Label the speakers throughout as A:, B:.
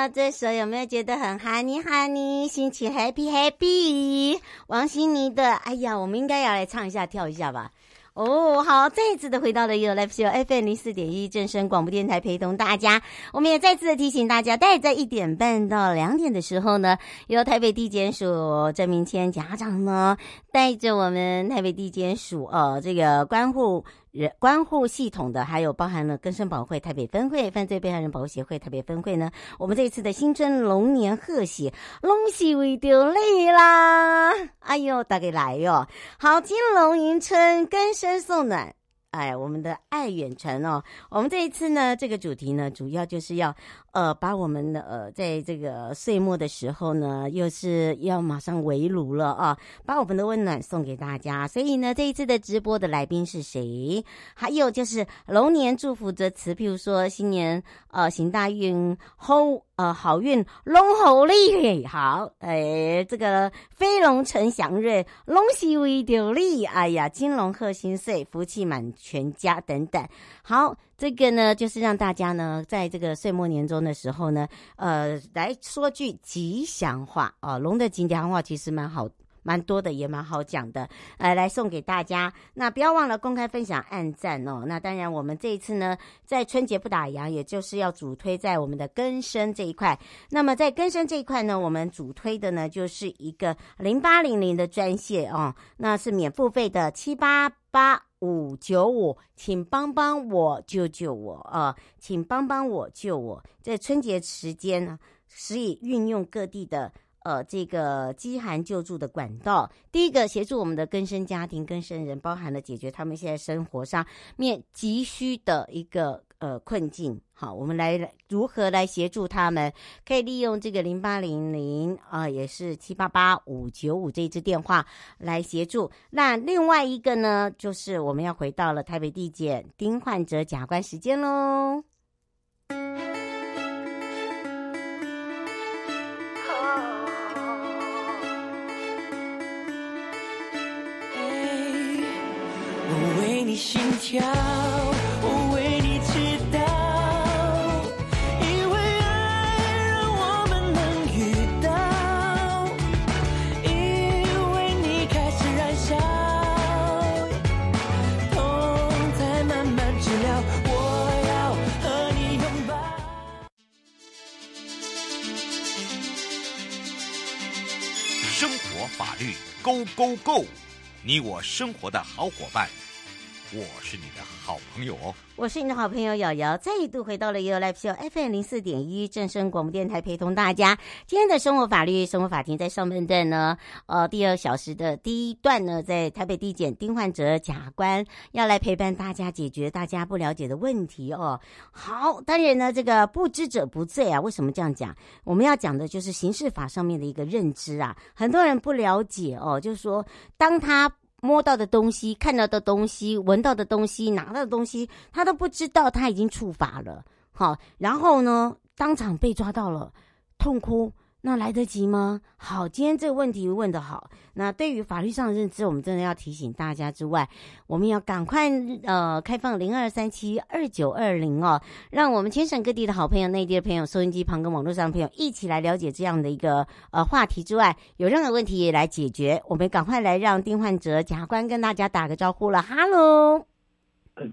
A: 到这首有没有觉得很哈尼哈尼，心情 happy happy？王心怡的，哎呀，我们应该要来唱一下跳一下吧。哦，好，再一次的回到了 You Live Show FM 零四点一正声广播电台，陪同大家。我们也再次的提醒大家，待在一点半到两点的时候呢，由台北地检署郑明谦家长呢，带着我们台北地检署呃这个关护。人关护系统的，还有包含了根生保会台北分会、犯罪被害人保护协会台北分会呢。我们这一次的新春龙年贺喜，龙喜为着你啦！哎呦，大家来哟！好，金龙迎春，根生送暖。哎，我们的爱远传哦，我们这一次呢，这个主题呢，主要就是要呃，把我们的呃，在这个岁末的时候呢，又是要马上围炉了啊，把我们的温暖送给大家。所以呢，这一次的直播的来宾是谁？还有就是龙年祝福的词，譬如说新年呃行大运，后呃好运龙猴利好，哎，这个飞龙呈祥瑞，龙喜为着利，哎呀，金龙贺新岁，福气满。全家等等，好，这个呢，就是让大家呢，在这个岁末年终的时候呢，呃，来说句吉祥话啊。龙的吉祥话其实蛮好，蛮多的，也蛮好讲的，呃，来送给大家。那不要忘了公开分享、按赞哦。那当然，我们这一次呢，在春节不打烊，也就是要主推在我们的更生这一块。那么在更生这一块呢，我们主推的呢，就是一个零八零零的专线哦，那是免付费的七八八。五九五，请帮帮我，救救我啊！请帮帮我，救我！在春节时间呢，可以运用各地的呃这个饥寒救助的管道。第一个协助我们的更生家庭、更生人，包含了解决他们现在生活上面急需的一个呃困境。好，我们来如何来协助他们？可以利用这个零八零零啊，也是七八八五九五这一支电话来协助。那另外一个呢，就是我们要回到了台北地检丁焕哲检察官时间喽。
B: 跳，我为你祈祷，因为爱让我们能遇到，因为你开始燃烧，痛在慢慢治疗，我要和你拥抱。
C: 生活法律
D: ，Go Go Go，你我生活的好伙伴。我是你的好朋友哦。
A: 我是你的好朋友瑶瑶，再一度回到了 You Live Show FM 零四点一正声广播电台，陪同大家。今天的生活法律生活法庭在上半段呢，呃，第二小时的第一段呢，在台北地检丁焕哲检察官要来陪伴大家解决大家不了解的问题哦。好，当然呢，这个不知者不罪啊。为什么这样讲？我们要讲的就是刑事法上面的一个认知啊。很多人不了解哦，就是说当他。摸到的东西、看到的东西、闻到的东西、拿到的东西，他都不知道他已经触发了。好，然后呢，当场被抓到了，痛哭。那来得及吗？好，今天这个问题问得好。那对于法律上的认知，我们真的要提醒大家之外，我们要赶快呃开放零二三七二九二零哦，让我们全省各地的好朋友、内地的朋友、收音机旁跟网络上的朋友一起来了解这样的一个呃话题之外，有任何问题也来解决。我们赶快来让丁焕哲检察官跟大家打个招呼了，哈喽，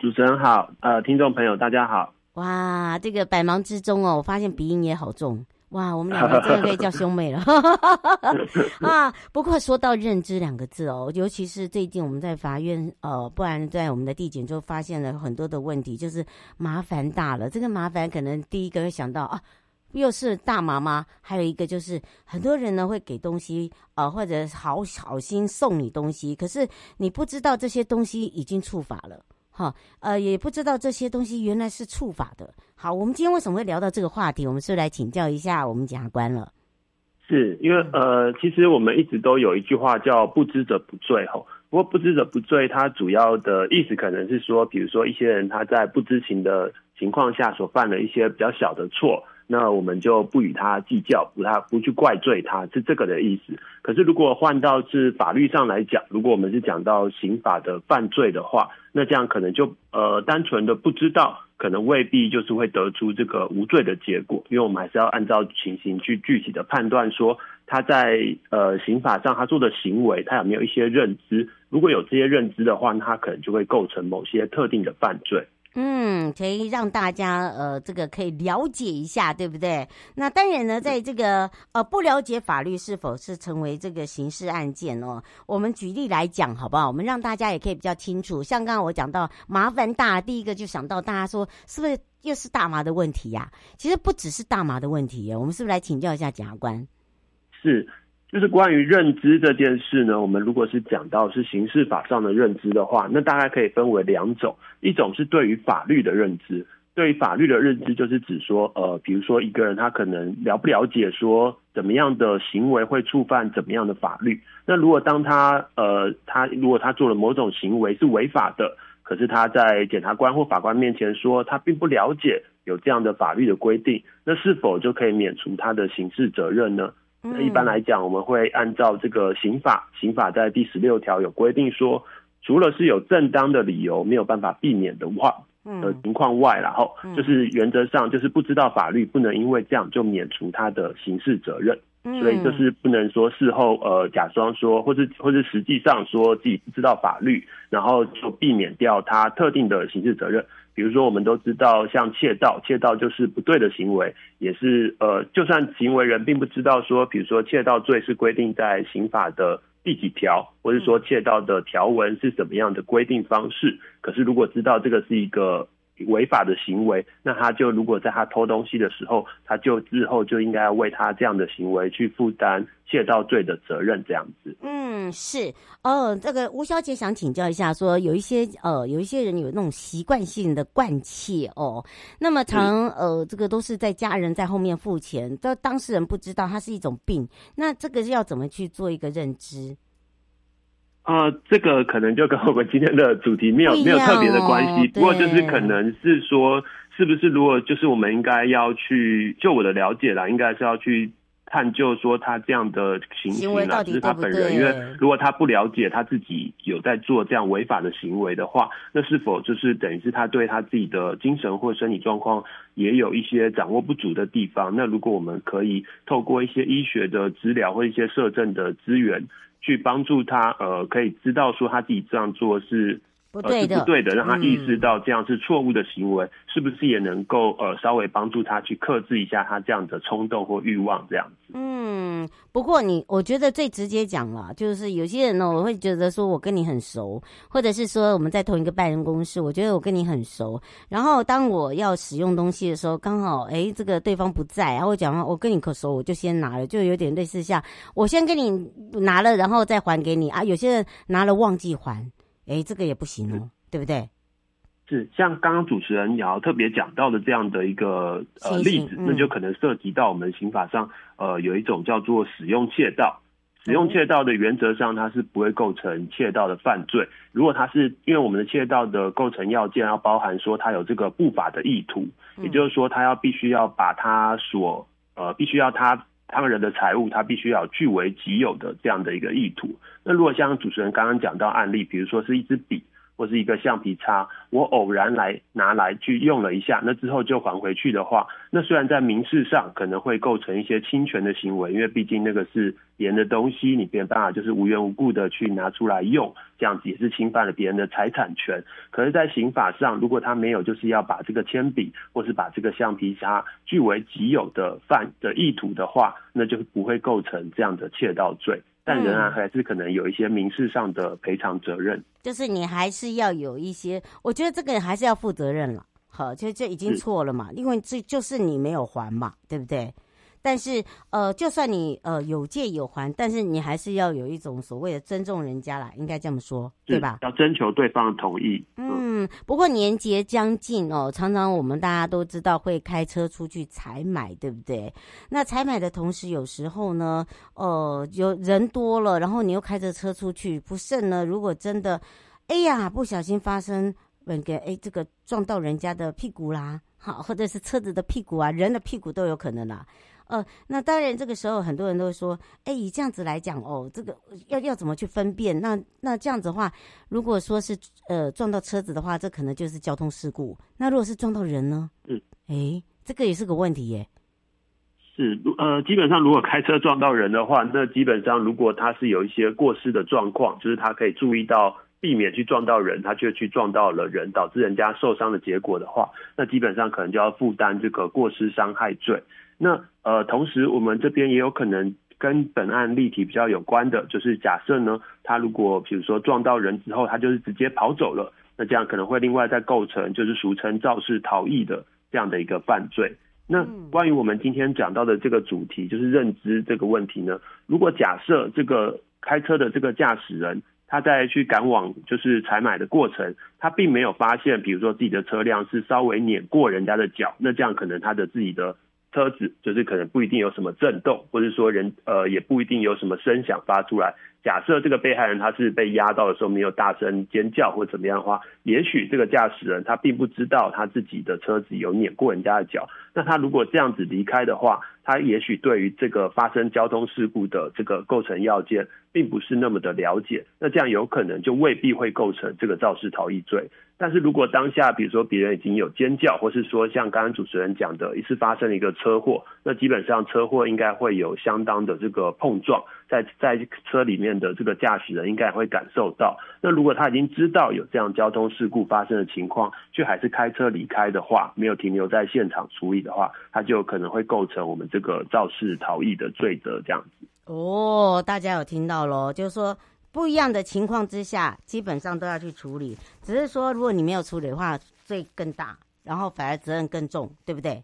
E: 主持人好，呃，听众朋友大家好。
A: 哇，这个百忙之中哦，我发现鼻音也好重。哇，我们两个真的可以叫兄妹了 啊！不过说到认知两个字哦，尤其是最近我们在法院呃，不然在我们的地检就发现了很多的问题，就是麻烦大了。这个麻烦可能第一个会想到啊，又是大麻吗？还有一个就是很多人呢会给东西呃，或者好好心送你东西，可是你不知道这些东西已经触法了。好，呃，也不知道这些东西原来是触法的。好，我们今天为什么会聊到这个话题？我们是来请教一下我们检察官了。
E: 是因为呃，其实我们一直都有一句话叫“不知者不罪”吼。不过“不知者不罪”它主要的意思可能是说，比如说一些人他在不知情的情况下所犯了一些比较小的错。那我们就不与他计较，不他不去怪罪他，是这个的意思。可是如果换到是法律上来讲，如果我们是讲到刑法的犯罪的话，那这样可能就呃单纯的不知道，可能未必就是会得出这个无罪的结果，因为我们还是要按照情形去具体的判断，说他在呃刑法上他做的行为，他有没有一些认知？如果有这些认知的话，那他可能就会构成某些特定的犯罪。
A: 嗯，可以让大家呃，这个可以了解一下，对不对？那当然呢，在这个呃不了解法律是否是成为这个刑事案件哦，我们举例来讲好不好？我们让大家也可以比较清楚。像刚刚我讲到麻烦大，第一个就想到大家说是不是又是大麻的问题呀？其实不只是大麻的问题，我们是不是来请教一下检察官？
E: 是。就是关于认知这件事呢，我们如果是讲到是刑事法上的认知的话，那大概可以分为两种，一种是对于法律的认知，对于法律的认知就是指说，呃，比如说一个人他可能了不了解说怎么样的行为会触犯怎么样的法律，那如果当他呃他如果他做了某种行为是违法的，可是他在检察官或法官面前说他并不了解有这样的法律的规定，那是否就可以免除他的刑事责任呢？那一般来讲，我们会按照这个刑法，刑法在第十六条有规定说，除了是有正当的理由没有办法避免的话，的情况外，然后就是原则上就是不知道法律，不能因为这样就免除他的刑事责任。所以就是不能说事后呃假装说，或是或是实际上说自己不知道法律，然后就避免掉他特定的刑事责任。比如说，我们都知道，像窃盗，窃盗就是不对的行为，也是呃，就算行为人并不知道说，比如说窃盗罪是规定在刑法的第几条，或者说窃盗的条文是怎么样的规定方式，可是如果知道这个是一个违法的行为，那他就如果在他偷东西的时候，他就日后就应该要为他这样的行为去负担窃盗罪的责任，这样子。
A: 嗯，是哦。这个吴小姐想请教一下，说有一些呃，有一些人有那种习惯性的惯窃哦，那么常呃，这个都是在家人在后面付钱，但当事人不知道，它是一种病。那这个是要怎么去做一个认知？
E: 呃，这个可能就跟我们今天的主题没有、哦、没有特别的关系，不过就是可能是说，是不是如果就是我们应该要去，就我的了解啦，应该是要去探究说他这样的行为啦，就是他本人，因为如果他不了解他自己有在做这样违法的行为的话，那是否就是等于是他对他自己的精神或身体状况也有一些掌握不足的地方？那如果我们可以透过一些医学的治疗或一些社政的资源。去帮助他，呃，可以知道说他自己这样做是不对的，不对的，让他意识到这样是错误的行为，嗯、是不是也能够呃稍微帮助他去克制一下他这样的冲动或欲望这样子？
A: 嗯，不过你我觉得最直接讲了，就是有些人呢，我会觉得说我跟你很熟，或者是说我们在同一个办公室，我觉得我跟你很熟，然后当我要使用东西的时候，刚好哎这个对方不在，然后我讲话我跟你可熟，我就先拿了，就有点类似像我先跟你拿了，然后再还给你啊。有些人拿了忘记还。哎，这个也不行哦，嗯、对不对？
E: 是像刚刚主持人也要特别讲到的这样的一个呃例子，嗯、那就可能涉及到我们刑法上呃有一种叫做使用窃盗。使用窃盗的原则上，它是不会构成窃盗的犯罪。如果它是因为我们的窃盗的构成要件要包含说它有这个不法的意图，也就是说它要必须要把它所呃必须要他。他人的财物，他必须要据为己有的这样的一个意图。那如果像主持人刚刚讲到案例，比如说是一支笔。或是一个橡皮擦，我偶然来拿来去用了一下，那之后就还回去的话，那虽然在民事上可能会构成一些侵权的行为，因为毕竟那个是别人的东西，你没办法就是无缘无故的去拿出来用，这样子也是侵犯了别人的财产权。可是，在刑法上，如果他没有就是要把这个铅笔或是把这个橡皮擦据为己有的犯的意图的话，那就不会构成这样的窃盗罪。但仍然还是可能有一些民事上的赔偿责任，嗯，就是你还是要有一些，我觉得这个还是要负责任了，好，就就已经错了嘛，因为这就是你没有还嘛，对不对？但是，呃，就算你呃有借有还，但是你还是要有一种所谓的尊重人家啦，应该这么说，对吧？要征求对方的同意。嗯，不过年节将近哦，常常我们大家都知道会开车出去采买，对不对？那采买的同时，有时候呢，呃，有人多了，然后你又开着车出去，不慎呢，如果真的，哎呀，不小心发生那个哎这个撞到人家的屁股啦，好，或者是车子的屁股啊，人的屁股都有可能啦。呃，那当然，这个时候很多人都说，哎，以这样子来讲，哦，这个要要怎么去分辨？那那这样子的话，如果说是呃撞到车子的话，这可能就是交通事故。那如果是撞到人呢？嗯，哎，这个也是个问题耶。是，呃，基本上如果开车撞到人的话，那基本上如果他是有一些过失的状况，就是他可以注意到避免去撞到人，他却去撞到了人，导致人家受伤的结果的话，那基本上可能就要负担这个过失伤害罪。那呃，同时我们这边也有可能跟本案例题比较有关的，就是假设呢，他如果比如说撞到人之后，他就是直接跑走了，那这样可能会另外再构成就是俗称肇事逃逸的这样的一个犯罪。那关于我们今天讲到的这个主题，就是认知这个问题呢，如果假设这个开车的这个驾驶人，他在去赶往就是采买的过程，他并没有发现，比如说自己的车辆是稍微碾过人家的脚，那这样可能他的自己的。车子就是可能不一定有什么震动，或者说人呃也不一定有什么声响发出来。假设这个被害人他是被压到的时候没有大声尖叫或怎么样的话，也许这个驾驶人他并不知道他自己的车子有碾过人家的脚。那他如果这样子离开的话，他也许对于这个发生交通事故的这个构成要件并不是那么的了解。那这样有可能就未必会构成这个肇事逃逸罪。但是如果当下比如说别人已经有尖叫，或是说像刚刚主持人讲的，一次发生了一个车祸，那基本上车祸应该会有相当的这个碰撞。在在车里面的这个驾驶人应该会感受到。那如果他已经知道有这样交通事故发生的情况，却还是开车离开的话，没有停留在现场处理的话，他就可能会构成我们这个肇事逃逸的罪责这样子。哦，大家有听到喽？就是说不一样的情况之下，基本上都要去处理。只是说如果你没有处理的话，罪更大。
A: 然后反而责任更重，对不对？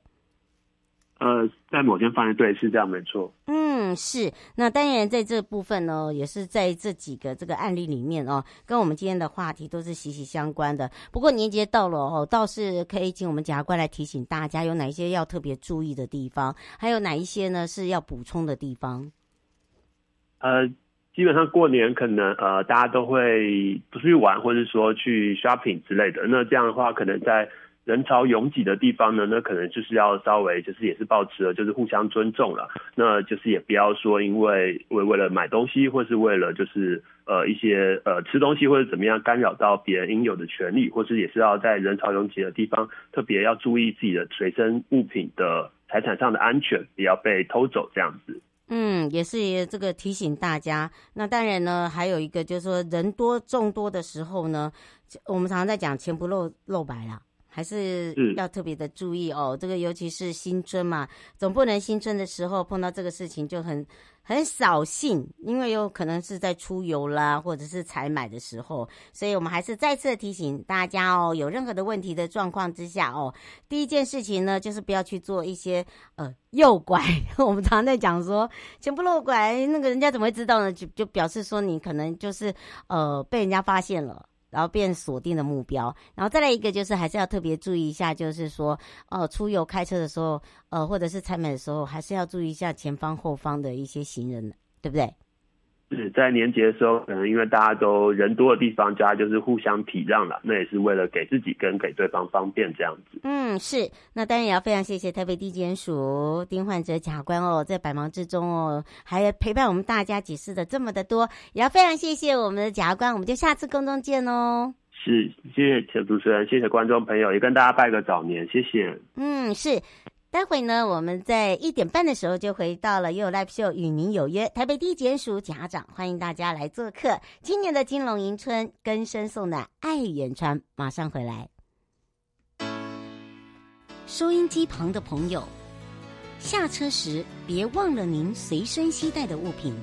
E: 呃，在某些方面，对，是这样，没错。
A: 嗯，是。那当然，在这部分呢，也是在这几个这个案例里面哦，跟我们今天的话题都是息息相关的。不过年节到了哦，倒是可以请我们检察官来提醒大家，有哪一些要特别注意的地方，还有哪一些呢是要补充的地方？
E: 呃，基本上过年可能呃，大家都会出去玩，或者说去 shopping 之类的。那这样的话，可能在人潮拥挤的地方呢，那可能就是要稍微就是也是保持了就是互相尊重了，那就是也不要说因为为为了买东西或是为了就是呃一些呃吃东西或者怎么样干扰到别人应有的权利，或是也是要在人潮拥挤的地方特别要注意自己的随身物品的财产上的安全，不要被偷走这样子。
A: 嗯，也是这个提醒大家。那当然呢，还有一个就是说人多众多的时候呢，我们常常在讲钱不露露白了。还是要特别的注意哦，这个尤其是新春嘛，总不能新春的时候碰到这个事情就很很扫兴，因为有可能是在出游啦，或者是采买的时候，所以我们还是再次提醒大家哦，有任何的问题的状况之下哦，第一件事情呢，就是不要去做一些呃诱拐。我们常常在讲说钱不露拐，那个人家怎么会知道呢？就就表示说你可能就是呃被人家发现了。然后变锁定的目标，然后再来一个就是还是要特别注意一下，就是说，哦，出游开车的时候，呃，或者是采买的时候，还是要注意一下前方后方的一些行人，对不对？
E: 是在年节的时候，可能因为大家都人多的地方，大家就是互相体谅了，那也是为了给自己跟给对方方便这样子。
A: 嗯，是。那当然也要非常谢谢台北地检署丁焕哲检察官哦，在百忙之中哦，还陪伴我们大家解释的这么的多，也要非常谢谢我们的检察官，我们就下次空中见哦。
E: 是，谢谢主持人，谢谢观众朋友，也跟大家拜个早年，谢谢。
A: 嗯，是。待会呢，我们在一点半的时候就回到了又 Live Show 与您有约，台北地检署检察长，欢迎大家来做客。今年的金龙迎春，更深送的爱远传，马上回来。收音机旁的朋友，下车时别忘了您随身携带的物品。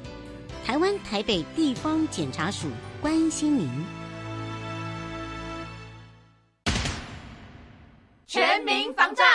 A: 台湾台北地方检察署关心您。
F: 全民防
G: 诈。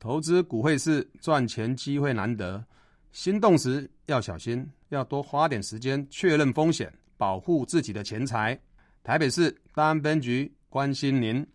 H: 投资股汇市赚钱机会难得，心动时要小心，要多花点时间确认风险，保护自己的钱财。台北市大安分局关心您。